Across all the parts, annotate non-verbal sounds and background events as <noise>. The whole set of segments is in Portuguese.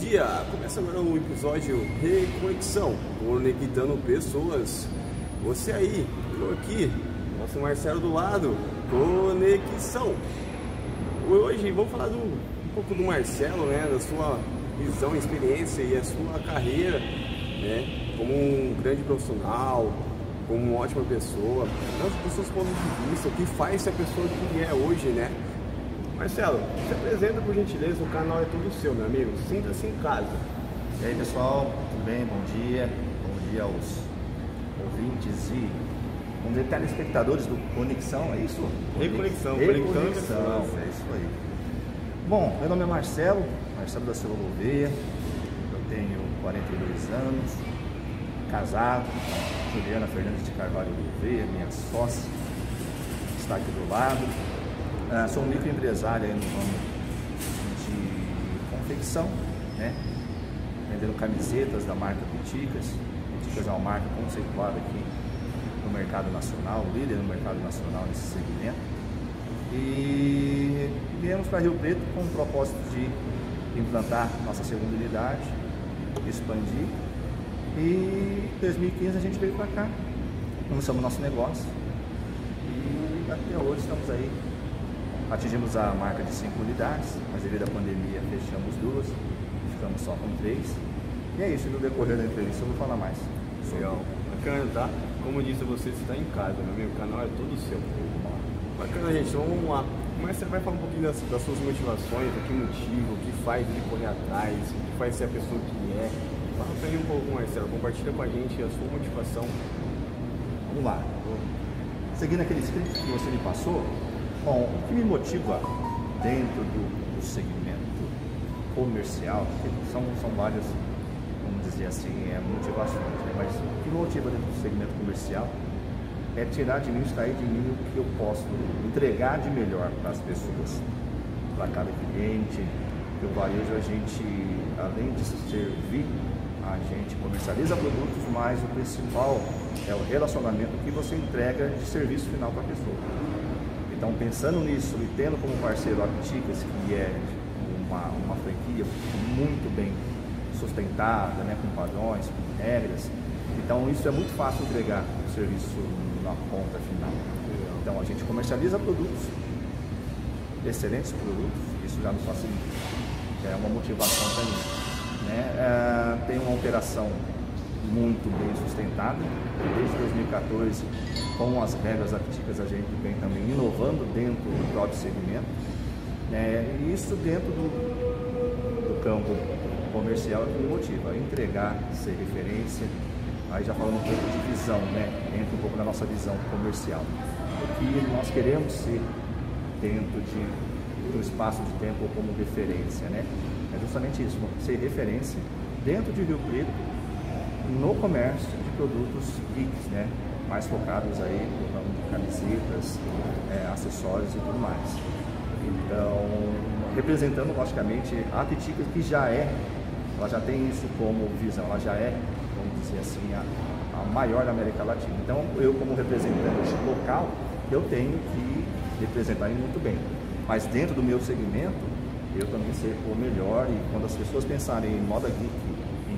dia! Começa agora o episódio Reconexão, conectando pessoas. Você aí, eu aqui, nosso Marcelo do lado, Conexão. Hoje vamos falar do, um pouco do Marcelo, né? Da sua visão, experiência e a sua carreira, né? Como um grande profissional, como uma ótima pessoa, dos seus pontos de vista, o que faz essa pessoa que é hoje, né? Marcelo, se apresenta por gentileza, o canal é todo seu, meu amigo. Sinta-se em casa. E aí pessoal, tudo bem? Bom dia. Bom dia aos ouvintes e vamos dizer, telespectadores do Conexão, é isso? Reconexão, Reconexão, é isso aí. Bom, meu nome é Marcelo, Marcelo da Silva Gouveia, eu tenho 42 anos, casado, Juliana Fernandes de Carvalho Gouveia, minha sócia, está aqui do lado. Uh, sou um microempresário no ramo de confecção, né? vendendo camisetas da marca Piticas. Piticas é uma marca conceituada aqui no mercado nacional, líder no mercado nacional nesse segmento. E viemos para Rio Preto com o propósito de implantar nossa segunda unidade, expandir. E em 2015 a gente veio para cá, começamos nosso negócio e até hoje estamos aí Atingimos a marca de 5 unidades, mas devido à pandemia fechamos duas, ficamos só com três. E é isso, no decorrer da entrevista eu vou falar mais. Legal, bacana, tá? Como eu disse, você está em casa, meu amigo, o canal é todo seu. Bacana, gente, então vamos lá. Mas você vai falar um pouquinho das, das suas motivações, o que motiva, o que faz ele correr atrás, o que faz ser a pessoa que é. Fala pra mim um pouco, Marcelo, compartilha com a gente a sua motivação. Vamos lá. Seguindo aquele script que você me passou, Bom, o que me motiva dentro do, do segmento comercial, são, são várias, vamos dizer assim, é, motivações, né? mas o que me motiva dentro do segmento comercial é tirar de mim, extrair de mim o que eu posso entregar de melhor para as pessoas, para cada cliente. O varejo a gente, além de servir, a gente comercializa produtos, mas o principal é o relacionamento que você entrega de serviço final para a pessoa. Então, pensando nisso e tendo como parceiro a Piticas, que é uma, uma franquia muito bem sustentada, né, com padrões, com regras, então isso é muito fácil entregar o serviço na ponta final. Então, a gente comercializa produtos, excelentes produtos, isso já nos facilita, é uma motivação também. Né? É, tem uma operação muito bem sustentada. Desde 2014, com as regras aptíficas, a gente vem também inovando dentro do próprio segmento. É, e isso dentro do, do campo comercial é que me motiva entregar, ser referência. Aí já falando um pouco de visão, né? Entra um pouco na nossa visão comercial. O que nós queremos ser dentro de, de um espaço de tempo como referência, né? É justamente isso, ser referência dentro de Rio Preto no comércio de produtos geeks, né? mais focados aí no ramo de camisetas, é, acessórios e tudo mais. Então, representando logicamente a Pitica, que já é, ela já tem isso como visão, ela já é, vamos dizer assim, a, a maior da América Latina. Então, eu como representante local, eu tenho que representar muito bem. Mas dentro do meu segmento, eu também ser o melhor e quando as pessoas pensarem em moda geek,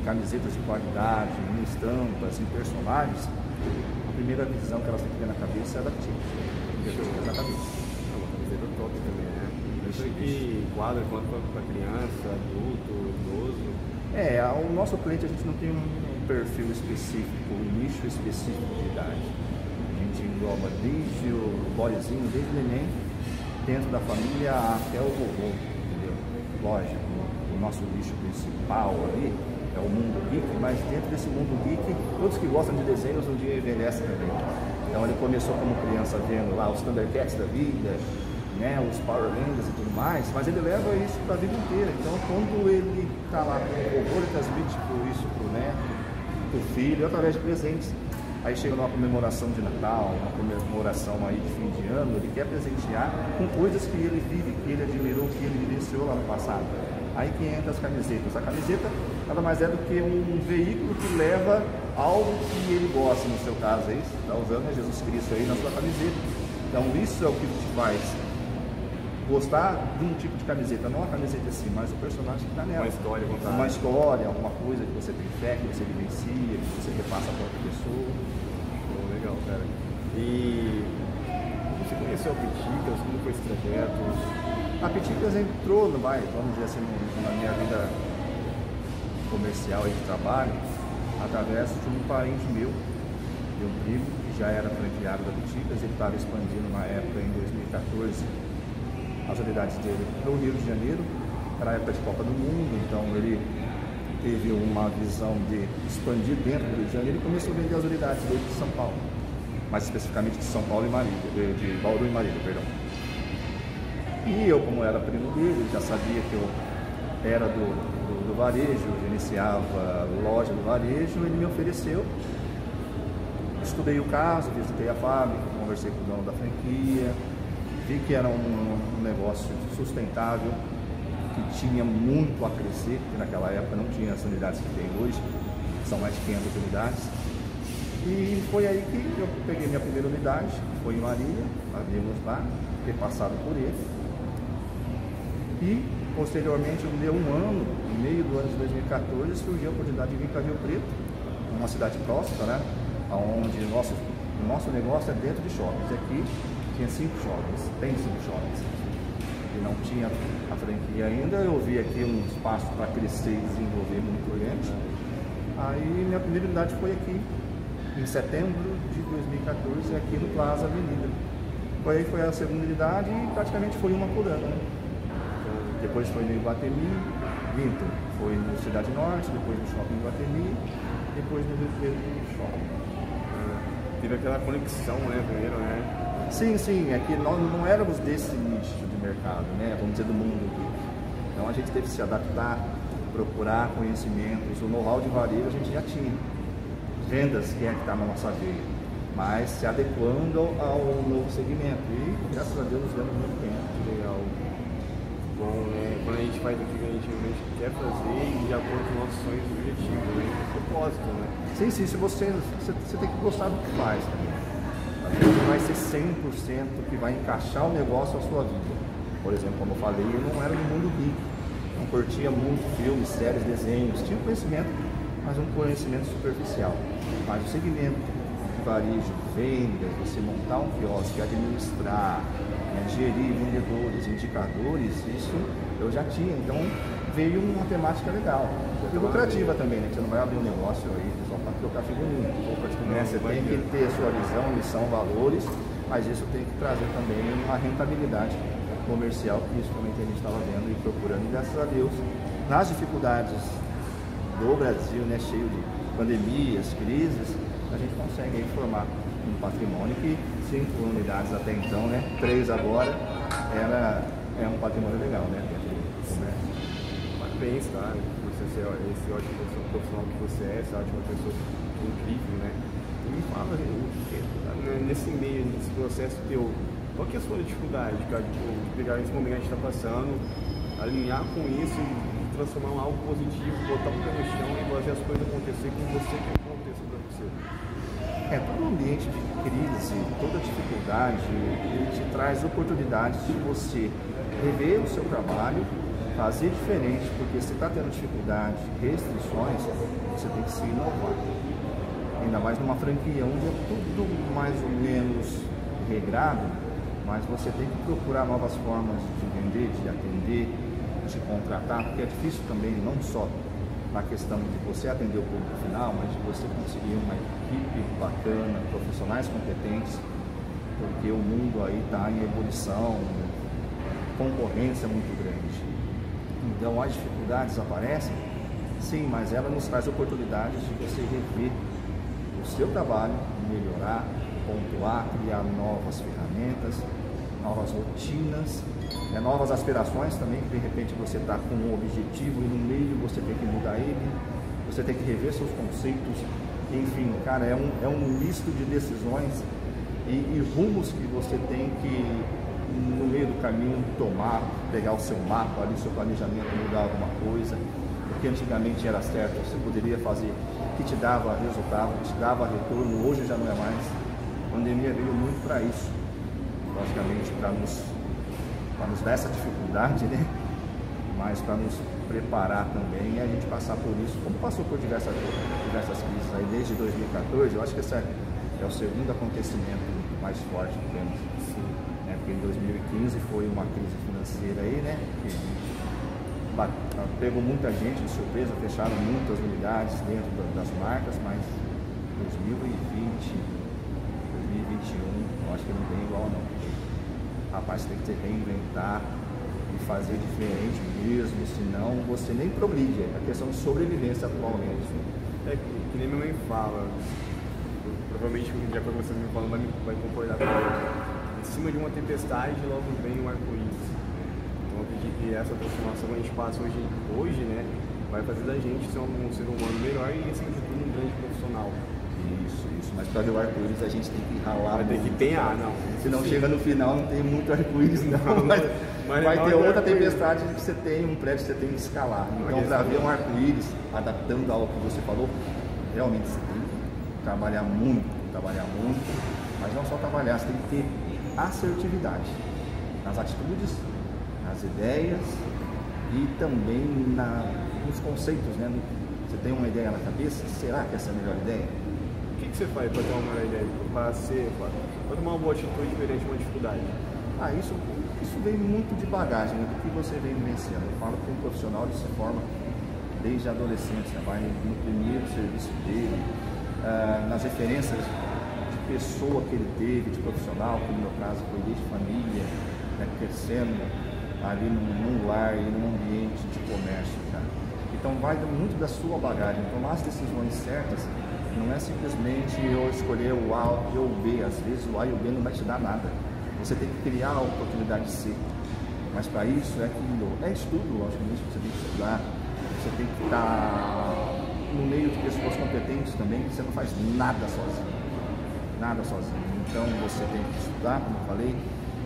camisetas de qualidade, em estampas, em personagens, a primeira visão que elas têm que ter na cabeça é da Tia. Depois fica na cabeça. É uma camiseta top também, né? Isso que quadra quanto para criança, adulto, idoso. É, o nosso cliente a gente não tem um perfil específico, um nicho específico de idade. A gente engloba desde o bodezinho, desde o neném, dentro da família até o vovô, entendeu? Lógico, o nosso nicho principal ali é o mundo geek, mas dentro desse mundo geek, todos que gostam de desenhos um dia envelhecem também. Então ele começou como criança vendo lá os Thundercats da vida, né, os Power Rangers e tudo mais, mas ele leva isso para a vida inteira. Então quando ele está lá com o horror, ele transmite por isso para o neto, para o filho, através de presentes. Aí chega numa comemoração de Natal, uma comemoração aí de fim de ano, ele quer presentear com coisas que ele vive, que ele admirou, que ele vivenciou lá no passado. Aí que entra as camisetas. A camiseta nada mais é do que um veículo que leva algo que ele gosta, no seu caso aí, está usando é Jesus Cristo aí na sua camiseta. Então isso é o que te faz gostar de um tipo de camiseta, não a camiseta assim, mas o personagem que está nela. Uma história contada. Uma história, alguma coisa que você tem fé, que você vivencia, que você repassa para outra pessoa. Pô, legal, cara. E você conheceu a Piticas? Como foi esse trajeto? A Piticas entrou, no, vai, vamos dizer assim, na minha vida comercial e de trabalho, através de um parente meu, de um primo, que já era franqueado da Piticas, ele estava expandindo na época, em 2014, as unidades dele no Rio de Janeiro, era a época de Copa do Mundo, então ele teve uma visão de expandir dentro do Rio de Janeiro e começou a vender as unidades dele de São Paulo, mais especificamente de São Paulo e Marília, de, de Bauru e Marília, perdão. E eu, como era primo dele, já sabia que eu era do, do, varejo, iniciava loja do varejo, ele me ofereceu. Estudei o caso, visitei a fábrica, conversei com o dono da franquia, vi que era um, um negócio sustentável, que tinha muito a crescer, porque naquela época não tinha as unidades que tem hoje, são mais de 500 unidades. E foi aí que eu peguei minha primeira unidade, foi em Marília, abrimos lá, fiquei passado por ele. E posteriormente, deu um ano, no meio do ano de 2014, surgiu a oportunidade de vir para Rio Preto, uma cidade próxima, né? Onde nosso, o nosso negócio é dentro de shoppings. Aqui tinha cinco shoppings, tem cinco shoppings. E não tinha a franquia ainda, eu vi aqui um espaço para crescer e desenvolver muito grande. Aí minha primeira unidade foi aqui, em setembro de 2014, aqui no Plaza Avenida. Foi aí foi a segunda unidade e praticamente foi uma por ano. Né? Depois foi no Iguatemi, Vinto, foi no Cidade Norte, depois no Shopping Iguatemi, depois no Rio Preto Shopping. Ah, teve aquela conexão, né, primeiro, né? Sim, sim, é que nós não éramos desse nicho de mercado, né? Vamos dizer, do mundo. Então a gente teve que se adaptar, procurar conhecimentos, o know-how de varejo a gente já tinha. Vendas, quem é que está na nossa veia, mas se adequando ao novo segmento. E graças a Deus nos dando muito bem. Legal. Bom, né? Quando a gente faz aquilo que a gente realmente quer fazer e de acordo com nossos sonhos e objetivos, né? Propósito, né? Sim, sim, se você, você, você tem que gostar do que faz vezes não vai ser 100% que vai encaixar o negócio à sua vida. Por exemplo, como eu falei, eu não era do mundo geek. Não curtia muito filmes, séries, desenhos. Tinha conhecimento, mas um conhecimento superficial. Mas o segmento de varejo, vendas, você montar um quiosque, administrar, né, gerir vendedores, indicadores, isso eu já tinha. Então veio uma temática legal. E lucrativa também, né? Você não vai abrir um negócio aí só para trocar figurinha. Né? Você tem que ter sua visão, missão, valores, mas isso tem que trazer também uma rentabilidade comercial, que isso também que a gente estava vendo e procurando, e graças a Deus, nas dificuldades do Brasil, né, cheio de pandemias, crises, a gente consegue formar um patrimônio que cinco unidades até então, né, três agora, era, é um patrimônio legal, né. Parabéns, tá? Você ser esse ótimo profissional que você é, essa ótima pessoa incrível, né? Me fala, né, nesse meio, nesse processo teu, qual que é a sua dificuldade, cara, de pegar esse momento que a gente está passando, alinhar com isso e transformar em algo positivo, botar o pé no chão e fazer as coisas acontecer com você que você? É, todo ambiente de crise, toda dificuldade, ele te traz oportunidades de você rever o seu trabalho, fazer diferente, porque se está tendo dificuldade, restrições, você tem que se inovar. Ainda mais numa franquia onde é tudo mais ou menos regrado, mas você tem que procurar novas formas de vender, de atender, de contratar, porque é difícil também, não só na questão de você atender o público final, mas de você conseguir uma equipe bacana, profissionais competentes, porque o mundo aí está em ebulição, concorrência muito grande. Então as dificuldades aparecem, sim, mas ela nos traz oportunidades de você rever o seu trabalho, melhorar, pontuar, criar novas ferramentas, novas rotinas, né, novas aspirações também, que de repente você está com um objetivo e no meio você tem que mudar ele, você tem que rever seus conceitos, enfim, cara, é um, é um misto de decisões e, e rumos que você tem que, no meio do caminho, tomar, pegar o seu mapa ali, seu planejamento, mudar alguma coisa, porque antigamente era certo, você poderia fazer que te dava resultado, que te dava retorno, hoje já não é mais. A pandemia veio muito para isso, logicamente para nos nos dar essa dificuldade, <laughs> né? Mas para nos preparar também e a gente passar por isso, como passou por diversas, diversas crises aí desde 2014, eu acho que esse é o segundo acontecimento mais forte que temos. Né? Porque em 2015 foi uma crise financeira aí, né? Que pegou muita gente de surpresa, fecharam muitas unidades dentro das marcas, mas 2020, 2021, eu acho que não tem igual não. Rapaz, tem que se reinventar e fazer diferente mesmo, senão você nem progride. É a questão de sobrevivência atualmente. É que nem minha mãe fala, provavelmente já quando você me falando vai, vai concordar comigo. Em cima de uma tempestade logo vem um arco-íris. Então eu acredito que essa transformação que a gente passa hoje, hoje né, vai fazer da gente ser um, um ser humano melhor e acima de tudo um grande profissional. Isso, isso. Mas para ver o arco-íris a gente tem que ralar. Ter que empenhar, não. Se não chega no final, não tem muito arco-íris, não. <laughs> Mas, mas vai ter outra tempestade que você tem, um prédio que você tem que escalar. Então, para ver um arco-íris, adaptando ao que você falou, realmente você tem que trabalhar muito, trabalhar muito. Mas não só trabalhar, você tem que ter assertividade nas atitudes, nas ideias e também na, nos conceitos. Né? Você tem uma ideia na cabeça, será que essa é a melhor ideia? Que, você faz para ter uma melhor ideia? Para ser, para tomar uma boa atitude perante uma dificuldade? Ah, isso, isso vem muito de bagagem, né? do que você vem vivenciando. Eu falo que um profissional ele se forma desde a adolescência, vai no primeiro serviço dele, ah, nas referências de pessoa que ele teve, de profissional, que no meu caso foi desde família, né, crescendo ali num, lar e num ambiente de comércio. Então vai muito da sua bagagem. Tomar as decisões certas não é simplesmente eu escolher o A ou o B. Às vezes o A e o B não vai te dar nada. Você tem que criar a oportunidade de ser. Mas para isso é aquilo. É estudo, logicamente, você tem que estudar. Você tem que estar no meio de pessoas competentes também, você não faz nada sozinho. Nada sozinho. Então você tem que estudar, como eu falei,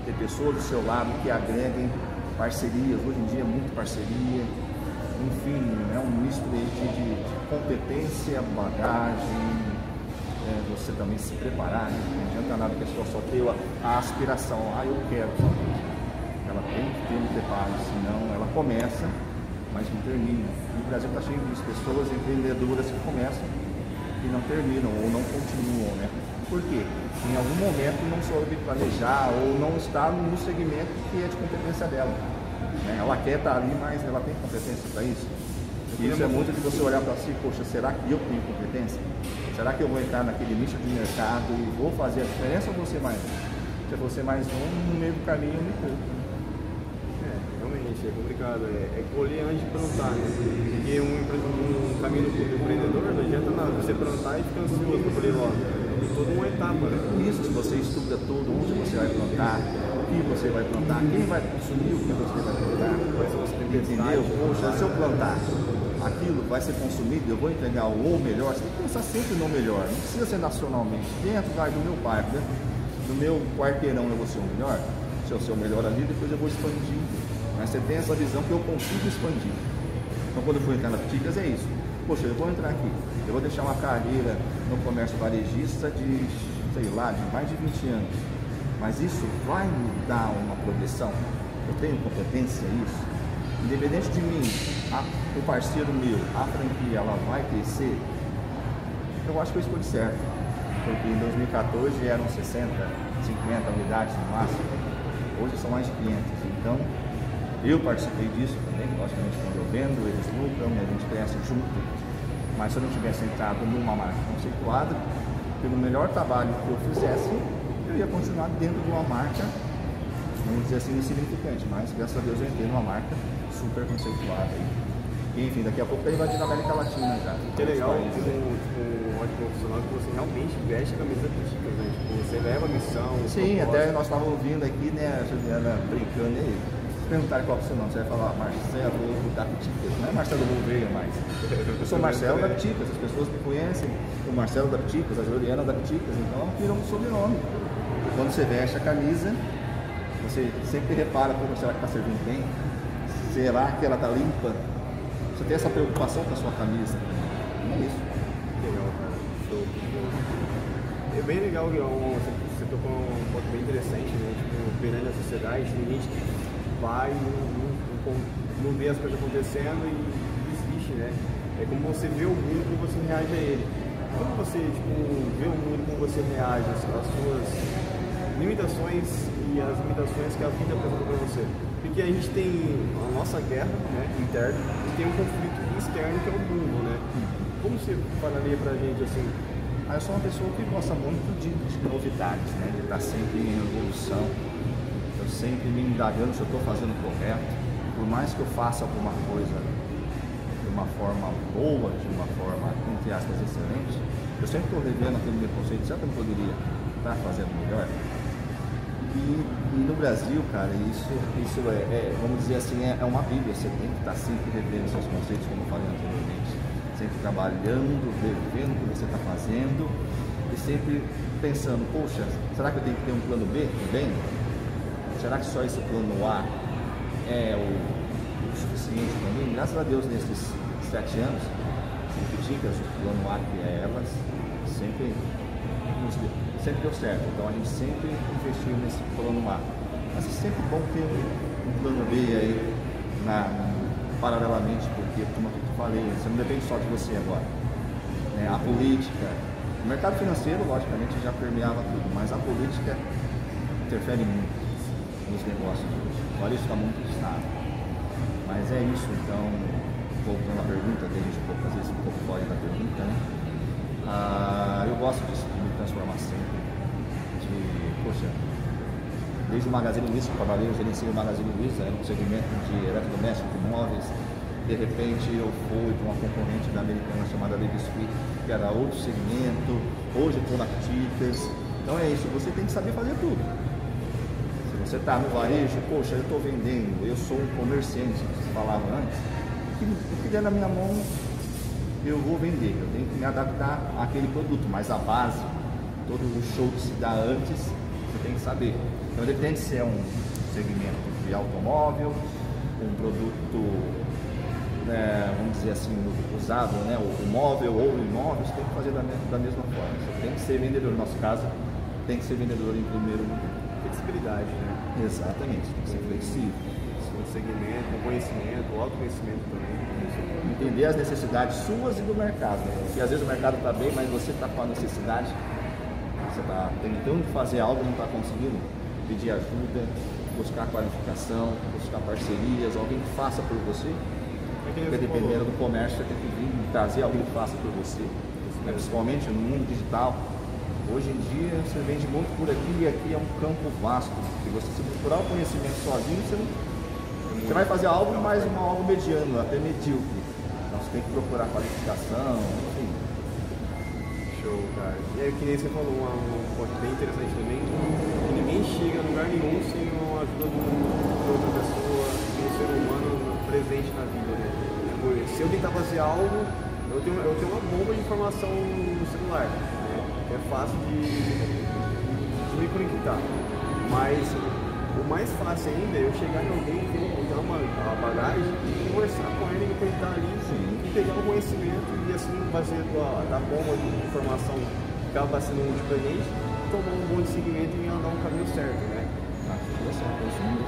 ter pessoas do seu lado que agreguem parcerias. Hoje em dia é muito parceria. Enfim, é um misto de, de competência, bagagem, é, você também se preparar. Né? Não adianta nada que a pessoa só tenha a aspiração, ah, eu quero Ela tem que ter um preparo, senão ela começa mas não termina. E o Brasil está cheio de pessoas empreendedoras que começam e não terminam ou não continuam, né? Por quê? Em algum momento não soube planejar ou não está no segmento que é de competência dela. Né? Ela quer estar ali, mas ela tem competência para isso. E isso é muito de você olhar para si, poxa, será que eu tenho competência? Será que eu vou entrar naquele nicho de mercado e vou fazer a diferença ou vou ser mais um? Se você mais um, no meio do caminho eu me pouco é complicado. É, é colher antes de plantar, né? Porque um, um caminho do empreendedor não adianta nada você plantar e ficar ansioso para colher logo. Tem toda uma etapa, né? Isso, se você estuda tudo, onde você vai plantar, o que você vai plantar, quem vai consumir o que você vai plantar. Entendeu? Poxa, se eu plantar aquilo vai ser consumido, eu vou entregar o melhor, você tem que pensar sempre no melhor, não precisa ser nacionalmente. Dentro do meu bairro, dentro do meu quarteirão eu vou ser o melhor, se eu ser o melhor ali, depois eu vou expandir mas você tem essa visão que eu consigo expandir. Então quando eu for entrar na Ticas é isso. Poxa, eu vou entrar aqui, eu vou deixar uma carreira no comércio varejista de, sei lá, de mais de 20 anos. Mas isso vai me dar uma progressão? Eu tenho competência isso? Independente de mim, a, o parceiro meu, a franquia, ela vai crescer? Eu acho que eu escolhi certo. Porque em 2014 eram 60, 50 unidades no máximo. Hoje são mais de 500. Então, eu participei disso também, logicamente quando eu vendo, eles lucram e a gente cresce junto. Mas se eu não tivesse entrado numa marca conceituada, pelo melhor trabalho que eu fizesse, eu ia continuar dentro de uma marca, vamos dizer assim, insignificante. Mas graças a Deus eu entrei numa marca super conceituada. E, enfim, daqui a pouco vai invadir a América Latina já. Que legal, tipo, um ótimo profissional que você realmente veste a camisa do Chicas, né? Tipo, você leva a missão. Sim, até nós estávamos ouvindo aqui, né, a Juliana brincando aí perguntar qual é o seu nome, você vai falar Marcelo da Piticas, não é Marcelo Gouveia mais. Eu sou <laughs> Marcelo da Piticas, as pessoas me conhecem o Marcelo da Piticas, a Juliana da Piticas, então vira um sobrenome. Quando você veste a camisa, você sempre repara, como será que está servindo bem? Será que ela está limpa? Você tem essa preocupação com a sua camisa. É isso. Legal, cara. É bem legal, você tocou um ponto bem interessante, né? Tipo, perante a sociedade, tem gente que vai, não, não, não vê as coisas acontecendo e desiste, né? É como você vê o mundo como você reage a ele. Como você tipo, vê o mundo como você reage às suas limitações e as limitações que a vida apresenta para você. Porque a gente tem a nossa guerra né, interna e tem um conflito externo que é o mundo, né? Como você falaria pra gente assim? Ah, eu sou uma pessoa que gosta muito de, de novidades, né? De estar sempre em evolução. Eu sempre me indagando se eu estou fazendo correto. Por mais que eu faça alguma coisa de uma forma boa, de uma forma, entre aspas, excelente, eu sempre estou revendo aquele meu conceito, será que eu poderia estar fazendo melhor? E, e, no Brasil, cara, isso, isso é, é vamos dizer assim, é, é, uma bíblia. Você tem que estar sempre revendo seus conceitos, como eu falei anteriormente. Sempre trabalhando, revendo o que você está fazendo e sempre pensando, poxa, será que eu tenho que ter um plano B também? Será que só esse plano A é o, o suficiente para mim? Graças a Deus, nesses sete anos, dicas, o plano A que é elas, sempre nos sempre deu certo. Então a gente sempre investiu nesse plano A. Mas é sempre bom ter um, plano B aí na, paralelamente, porque, como eu falei, você não depende só de você agora. Né? A política, o mercado financeiro, logicamente, já permeava tudo, mas a política interfere muito nos negócios hoje. Agora isso está muito estável. Mas é isso, então, voltando à pergunta, que a gente às vezes um pouco fora da pergunta, né? Ah, eu gosto disso, de me transformar sempre poxa, desde o Magazine Luiza, que eu trabalhei, eu gerenciei o Magazine Luiza, era um segmento de eletrodomésticos, de imóveis. De repente eu fui para uma concorrente da americana chamada Baby Sweet, que era outro segmento. Hoje estou na Tickers. Então é isso, você tem que saber fazer tudo. Se você está no varejo, poxa, eu estou vendendo, eu sou um comerciante, que você falava antes, o que der na minha mão eu vou vender, eu tenho que me adaptar àquele produto, mas a base, todo o show que se dá antes, você tem que saber. Então depende se é um segmento de automóvel, um produto, né, vamos dizer assim, usado, né, o móvel ou o imóvel, você tem que fazer da, da mesma forma. Você tem que ser vendedor, no nosso caso, tem que ser vendedor em primeiro lugar. Flexibilidade, né? Exatamente, tem que ser flexível. Um segmento, um conhecimento, um autoconhecimento também. Entender as necessidades suas e do mercado. Se às vezes o mercado está bem, mas você está com a necessidade você está tentando fazer algo e não está conseguindo, pedir ajuda, buscar qualificação, buscar parcerias, alguém que faça por você. Porque dependendo do comércio, você tem que vir trazer alguém que faça por você. Né? Principalmente no mundo digital. Hoje em dia você vende muito por aqui e aqui é um campo vasto. Se você se procurar o conhecimento sozinho, você, não, você vai fazer algo, mas uma algo mediano, até medíocre. Então você tem que procurar qualificação, enfim Show, cara. E aí, que nem você falou, uma, um ponto bem interessante também, que ninguém chega a lugar nenhum sem a ajuda de outra pessoa, de um ser humano presente na vida, né? Tipo, se eu tentar fazer algo, eu tenho, eu tenho uma bomba de informação no celular, né? É fácil de, de me conectar. Mas mais fácil ainda é eu chegar em alguém que tem uma, uma bagagem e conversar com ele, me conectar ali Sim. e pegar conhecimento assim vai ser da bomba de informação que acaba sendo pra gente, tomar um bom seguimento e andar um caminho certo, né? Ah, deu certo, é mesmo.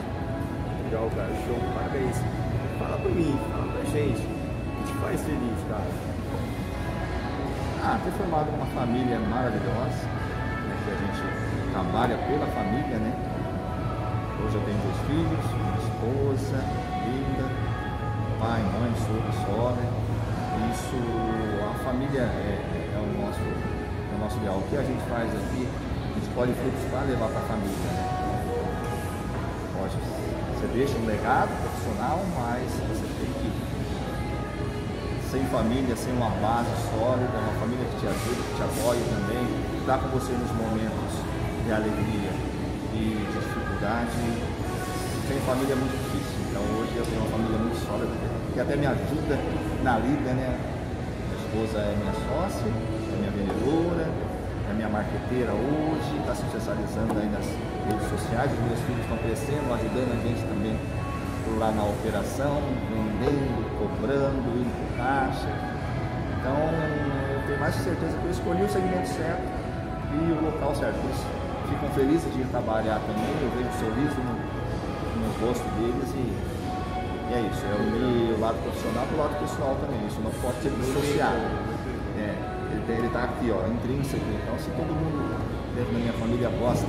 Legal, cara, show, parabéns. Fala pra mim, fala pra gente, o que te faz feliz, cara? Ah, ter formado uma família maravilhosa, né, que a gente trabalha pela família, né? Hoje eu tenho dois filhos, uma esposa, linda, pai, mãe, sogro, sogra isso, a família é, é, é, o nosso, é o nosso ideal. O que a gente faz aqui, a gente pode frutos para levar para a família. Né? Pode, você deixa um legado profissional, mas você tem que, sem família, sem uma base sólida, uma família que te ajude, que te apoie também, está com você nos momentos de alegria e de dificuldade. Sem família muito difícil, então hoje eu tenho uma família muito sólida, que até me ajuda na lida, né? Minha esposa é minha sócia, é minha vendedora, é minha marqueteira hoje, está se especializando aí nas redes sociais, os meus filhos estão crescendo, ajudando a gente também lá na operação, vendendo, cobrando, indo para caixa. Então eu tenho mais certeza que eu escolhi o segmento certo e o local certo. Ficam felizes de trabalhar também, eu vejo um sorriso no, nos gosto deles e, e é isso. É unir o lado profissional com o lado pessoal também. Isso não pode ser dissociado. É, ele, tem, ele tá aqui, ó, intrínseco. Então, se todo mundo dentro da minha família gosta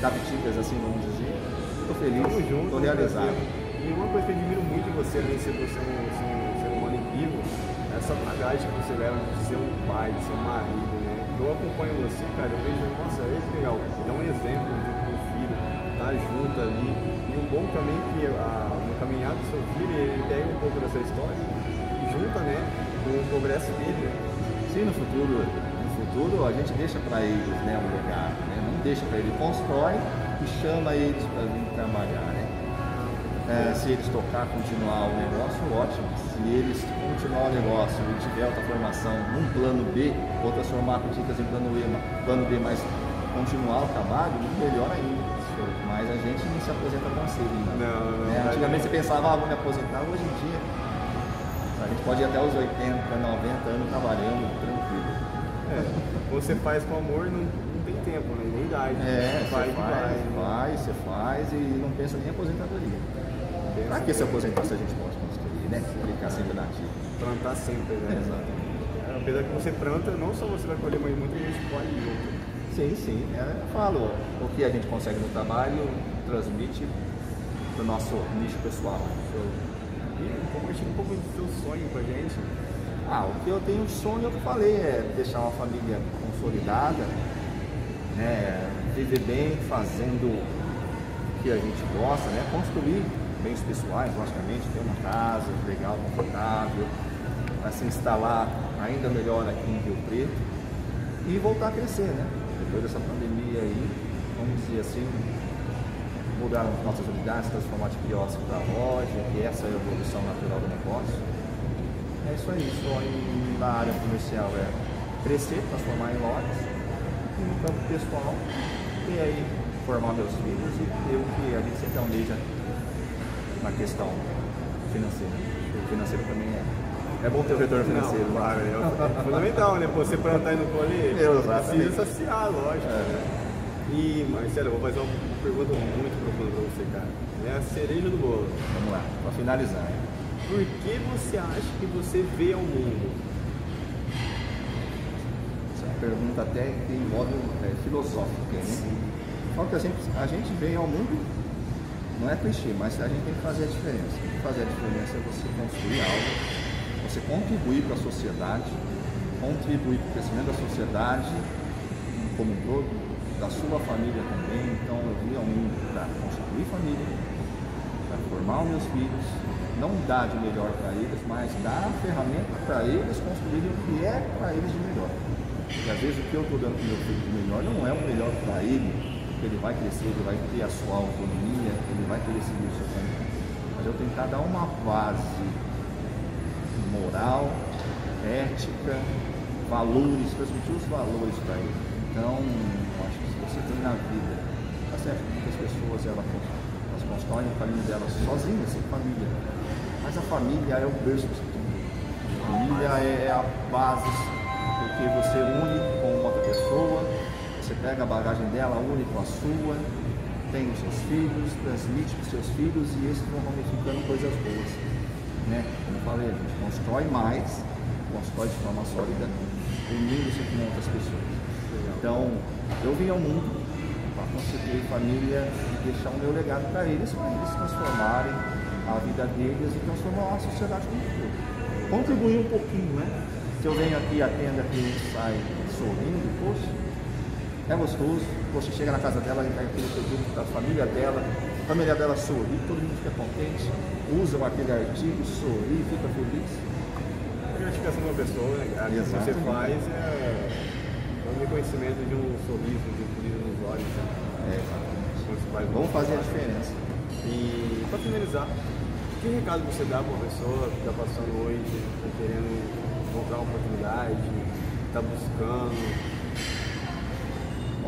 da Biticas, assim, vamos dizer, estou feliz, estou realizado. E uma coisa que eu admiro muito em você, além de ser, você um, ser um ser humano vivo, é essa bagagem que você leva de ser um pai, de ser um marido, né? Eu acompanho você, cara, eu vejo, nossa, é legal, dá um exemplo de um filho, tá junto ali. E o bom também é que a, no caminhar do seu filho, ele pega um pouco dessa história e junta, né, com o progresso dele, né? Sim, no futuro, no futuro a gente deixa para eles, né, um legado, né? Não deixa para ele, constrói e chama eles para vir trabalhar, né? É, se eles tocar, continuar o negócio, ótimo. Se eles continuar o negócio e tiver outra formação num plano B, ou transformar dicas em plano E, plano B, mas continuar o trabalho, melhor ainda. Mas a gente não se aposenta tão cedo ainda. Não, não, né? Antigamente você pensava, ah, vou me aposentar, hoje em dia a gente pode ir até os 80, 90 anos trabalhando tranquilo. É, você faz com amor, não, não tem tempo, né? nem idade. É, vai, você faz, vai, né? vai, você faz e não pensa nem em aposentadoria. Pra que se aposentar se a gente pode construir, né? Ficar sempre na ativa. Plantar sempre, né? Exatamente. É, Apesar que você planta, não só você vai colher, mas muita gente colhe junto. Sim, sim. É, eu falo, o que a gente consegue no trabalho transmite pro nosso nicho pessoal. E compartilha um pouco do seu sonho com a gente. Ah, o que eu tenho de sonho, é eu falei, é deixar uma família consolidada, né? Viver bem, fazendo o que a gente gosta, né? Construir bens pessoais, logicamente, ter uma casa legal, confortável, para se instalar ainda melhor aqui em Rio Preto e voltar a crescer, né? Depois dessa pandemia aí, vamos dizer assim, mudaram as nossas unidades, transformar de quiosque para loja, que essa é a evolução natural do negócio. É isso aí, sonho na área comercial é crescer, transformar em lojas, e no campo pessoal, ter aí, formar meus filhos e ter o que a gente sempre almeja na questão financeira. O financeiro também é. É bom ter o retorno financeiro. Não, claro, é, é fundamental, né? Pô, Você plantar e não colher, <laughs> precisa saciar, lógico. É. E, Marcelo, eu vou fazer uma pergunta muito profunda pra você, cara. É a cereja do bolo. Vamos lá, para finalizar. Por que você acha que você vê ao mundo? Essa é pergunta até que envolve é, filosófica, né? Fala que a gente, a gente vem ao mundo, não é clichê, mas a gente tem que fazer a diferença. Fazer a diferença é você construir algo, você contribuir para a sociedade, contribuir para o crescimento da sociedade como um todo, da sua família também. Então eu vim ao mundo para constituir família, para formar os meus filhos, não dar de melhor para eles, mas dar a ferramenta para eles construírem o que é para eles de melhor. Porque às vezes o que eu estou dando para o meu filho de melhor não é o melhor para ele, porque ele vai crescer, ele vai ter a sua autonomia, vai querer seguir o seu caminho. Mas eu tentar dar uma base moral, ética, valores, transmitir os valores para ele. Então, eu acho que se você tem na vida, tá certo? Muitas pessoas elas, elas constroem o caminho delas sozinhas, sem família. Mas a família é o berço de tudo. A família é a base, porque você une com outra pessoa, você pega a bagagem dela, une com a sua, tem os seus filhos, transmite para os seus filhos e esses vão ramificando coisas boas. Né? Como eu falei, a gente constrói mais, constrói de forma sólida, unindo-se com outras pessoas. Então, eu vim ao mundo para constituir família e deixar o meu legado para eles, para eles transformarem a vida deles e transformar a sociedade como um todo. Contribuir um pouquinho, né? Se eu venho aqui, atendo aqui e sai sorrindo, poxa, é gostoso. Poxa, chega na casa dela e vai aquele produto da família dela, a família dela sorri, todo mundo fica contente, usam aquele artigo, sorri, fica feliz. A gratificação de uma pessoa, né? O que você faz é um reconhecimento de um sorriso, de um brilho nos olhos. Né? É, exatamente. Você Vamos fazer a diferença. E para finalizar, que recado você dá para uma pessoa que está passando hoje, tá querendo encontrar uma oportunidade, está buscando?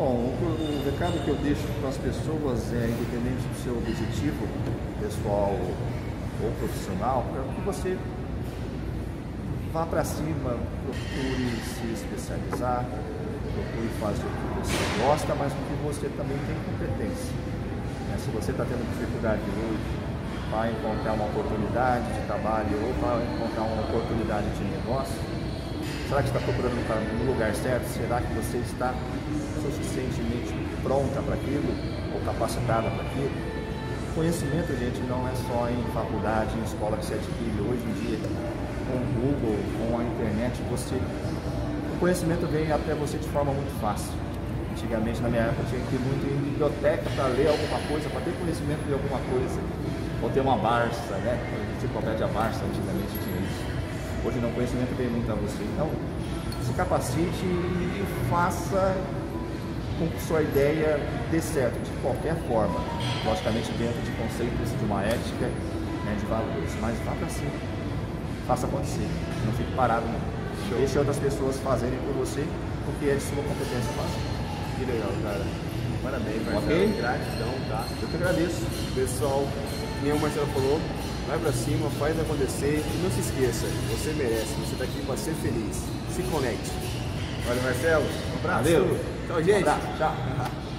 Bom, o, o recado que eu deixo para as pessoas é, independente do seu objetivo pessoal ou profissional, é que você vá para cima, procure se especializar, procure fazer o que você gosta, mas o que você também tem competência. Né? Se você está tendo dificuldade hoje para encontrar uma oportunidade de trabalho ou para encontrar uma oportunidade de negócio, será que está procurando no lugar certo? Será que você está suficientemente pronta para aquilo ou capacitada para aquilo? Conhecimento, gente, não é só em faculdade, em escola que você adquire. Hoje em dia, com o Google, com a internet, você o conhecimento vem até você de forma muito fácil. Antigamente, na minha época, tinha que ir muito em biblioteca para ler alguma coisa, para ter conhecimento de alguma coisa. Ou ter uma Barça, né? Enciclopédia Barça, antigamente tinha isso. Hoje não, conhecimento vem muito a você. Então, se capacite e faça com que sua ideia dê certo, de qualquer forma. Logicamente, dentro de conceitos de uma ética, né, de valores. Mas vá para cima. Faça acontecer. Não fique parado, não. Deixe outras pessoas fazerem por você, porque é de sua competência fazer. Que legal, cara. Parabéns, Marcelo. Ok. Gratidão, tá? Eu que agradeço. Pessoal, nem o Marcelo falou, vai pra cima, faz acontecer e não se esqueça, você merece, você tá aqui pra ser feliz. Se conecte. Valeu, Marcelo. Um abraço. Valeu. Tchau, gente. Um abraço. Tchau. <laughs>